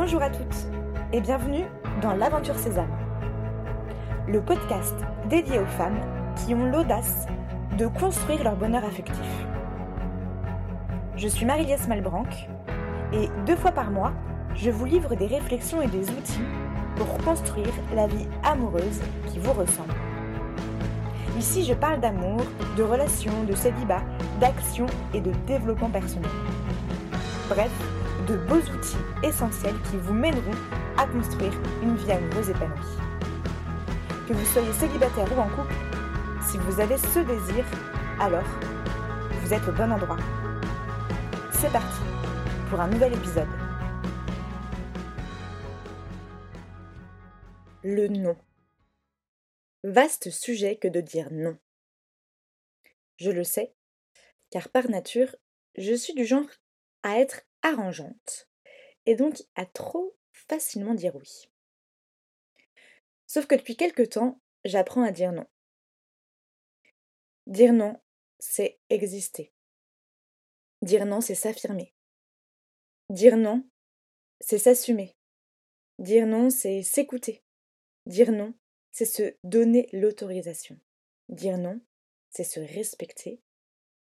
Bonjour à toutes et bienvenue dans l'Aventure Sésame, le podcast dédié aux femmes qui ont l'audace de construire leur bonheur affectif. Je suis Marie-Liesse Malbranc et deux fois par mois, je vous livre des réflexions et des outils pour construire la vie amoureuse qui vous ressemble. Ici, je parle d'amour, de relations, de célibat, d'action et de développement personnel. Bref, de beaux outils essentiels qui vous mèneront à construire une vie amoureuse épanouie. Que vous soyez célibataire ou en couple, si vous avez ce désir, alors vous êtes au bon endroit. C'est parti pour un nouvel épisode. Le non. Vaste sujet que de dire non. Je le sais, car par nature, je suis du genre à être arrangeante et donc à trop facilement dire oui. Sauf que depuis quelque temps, j'apprends à dire non. Dire non, c'est exister. Dire non, c'est s'affirmer. Dire non, c'est s'assumer. Dire non, c'est s'écouter. Dire non, c'est se donner l'autorisation. Dire non, c'est se respecter.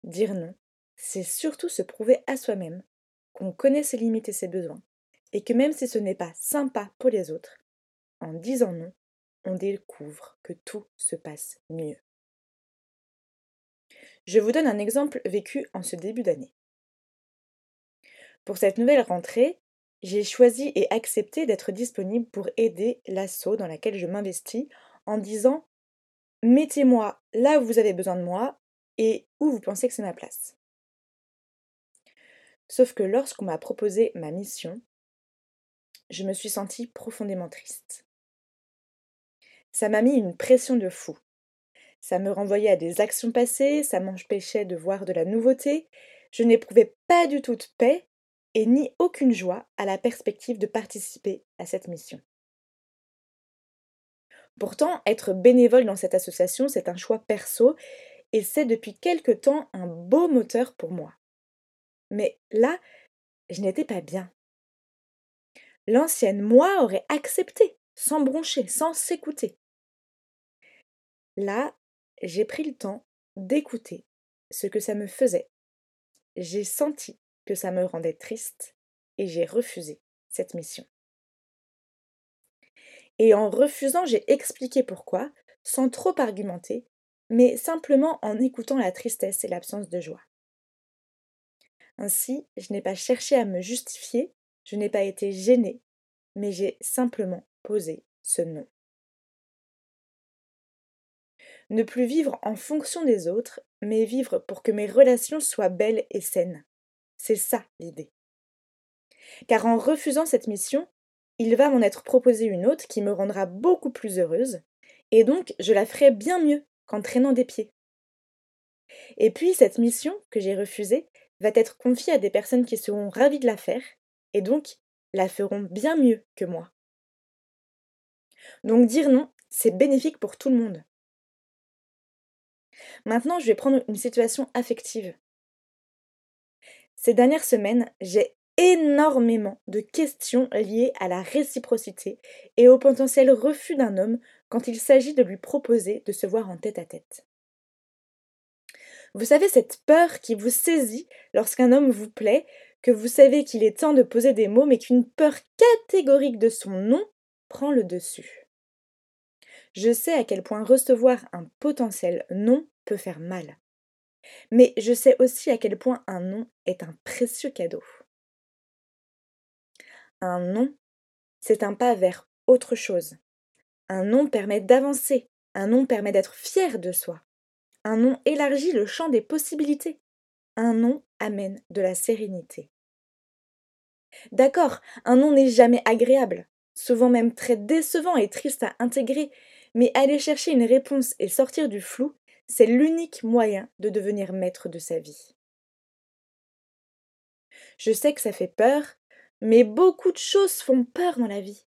Dire non, c'est surtout se prouver à soi-même qu'on connaît ses limites et ses besoins, et que même si ce n'est pas sympa pour les autres, en disant non, on découvre que tout se passe mieux. Je vous donne un exemple vécu en ce début d'année. Pour cette nouvelle rentrée, j'ai choisi et accepté d'être disponible pour aider l'asso dans laquelle je m'investis en disant Mettez-moi là où vous avez besoin de moi et où vous pensez que c'est ma place. Sauf que lorsqu'on m'a proposé ma mission, je me suis sentie profondément triste. Ça m'a mis une pression de fou. Ça me renvoyait à des actions passées, ça m'empêchait de voir de la nouveauté, je n'éprouvais pas du tout de paix et ni aucune joie à la perspective de participer à cette mission. Pourtant, être bénévole dans cette association, c'est un choix perso et c'est depuis quelque temps un beau moteur pour moi. Mais là, je n'étais pas bien. L'ancienne moi aurait accepté, sans broncher, sans s'écouter. Là, j'ai pris le temps d'écouter ce que ça me faisait. J'ai senti que ça me rendait triste et j'ai refusé cette mission. Et en refusant, j'ai expliqué pourquoi, sans trop argumenter, mais simplement en écoutant la tristesse et l'absence de joie. Ainsi, je n'ai pas cherché à me justifier, je n'ai pas été gênée, mais j'ai simplement posé ce nom. Ne plus vivre en fonction des autres, mais vivre pour que mes relations soient belles et saines. C'est ça l'idée. Car en refusant cette mission, il va m'en être proposé une autre qui me rendra beaucoup plus heureuse, et donc je la ferai bien mieux qu'en traînant des pieds. Et puis cette mission que j'ai refusée, va être confiée à des personnes qui seront ravies de la faire et donc la feront bien mieux que moi. Donc dire non, c'est bénéfique pour tout le monde. Maintenant, je vais prendre une situation affective. Ces dernières semaines, j'ai énormément de questions liées à la réciprocité et au potentiel refus d'un homme quand il s'agit de lui proposer de se voir en tête à tête. Vous savez, cette peur qui vous saisit lorsqu'un homme vous plaît, que vous savez qu'il est temps de poser des mots, mais qu'une peur catégorique de son nom prend le dessus. Je sais à quel point recevoir un potentiel non peut faire mal. Mais je sais aussi à quel point un non est un précieux cadeau. Un non, c'est un pas vers autre chose. Un non permet d'avancer, un non permet d'être fier de soi, un nom élargit le champ des possibilités. Un nom amène de la sérénité. D'accord, un nom n'est jamais agréable, souvent même très décevant et triste à intégrer, mais aller chercher une réponse et sortir du flou, c'est l'unique moyen de devenir maître de sa vie. Je sais que ça fait peur, mais beaucoup de choses font peur dans la vie.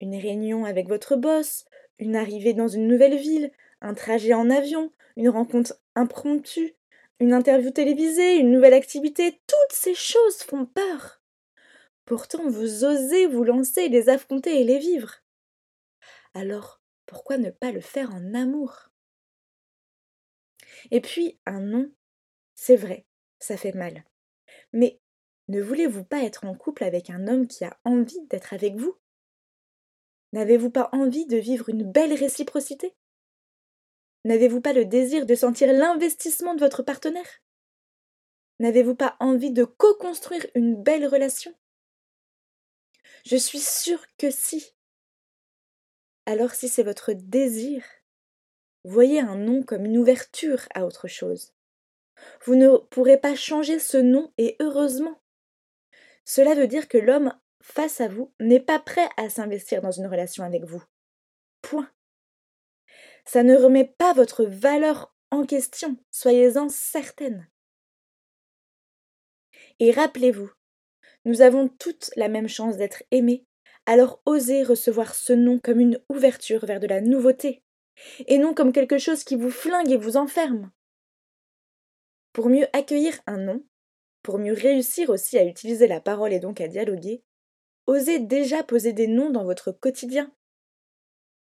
Une réunion avec votre boss, une arrivée dans une nouvelle ville, un trajet en avion, une rencontre impromptue, une interview télévisée, une nouvelle activité, toutes ces choses font peur. Pourtant, vous osez vous lancer, les affronter et les vivre. Alors, pourquoi ne pas le faire en amour? Et puis, un non, c'est vrai, ça fait mal. Mais ne voulez-vous pas être en couple avec un homme qui a envie d'être avec vous? N'avez-vous pas envie de vivre une belle réciprocité? N'avez-vous pas le désir de sentir l'investissement de votre partenaire? N'avez-vous pas envie de co-construire une belle relation? Je suis sûre que si. Alors si c'est votre désir, voyez un nom comme une ouverture à autre chose. Vous ne pourrez pas changer ce nom et heureusement. Cela veut dire que l'homme face à vous n'est pas prêt à s'investir dans une relation avec vous. Point. Ça ne remet pas votre valeur en question, soyez-en certaine. Et rappelez-vous, nous avons toutes la même chance d'être aimés, alors osez recevoir ce nom comme une ouverture vers de la nouveauté, et non comme quelque chose qui vous flingue et vous enferme. Pour mieux accueillir un nom, pour mieux réussir aussi à utiliser la parole et donc à dialoguer, osez déjà poser des noms dans votre quotidien.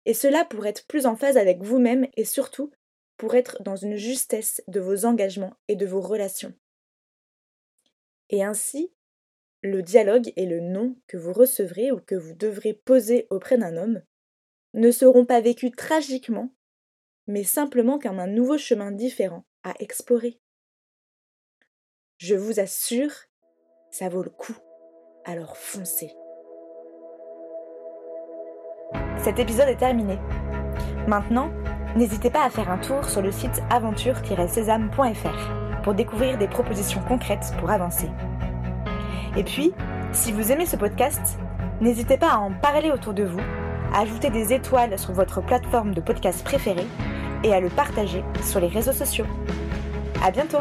Et cela pour être plus en phase avec vous-même et surtout pour être dans une justesse de vos engagements et de vos relations. Et ainsi, le dialogue et le nom que vous recevrez ou que vous devrez poser auprès d'un homme ne seront pas vécus tragiquement, mais simplement comme un nouveau chemin différent à explorer. Je vous assure, ça vaut le coup. Alors foncez. Cet épisode est terminé. Maintenant, n'hésitez pas à faire un tour sur le site aventure-sésame.fr pour découvrir des propositions concrètes pour avancer. Et puis, si vous aimez ce podcast, n'hésitez pas à en parler autour de vous, à ajouter des étoiles sur votre plateforme de podcast préférée et à le partager sur les réseaux sociaux. À bientôt!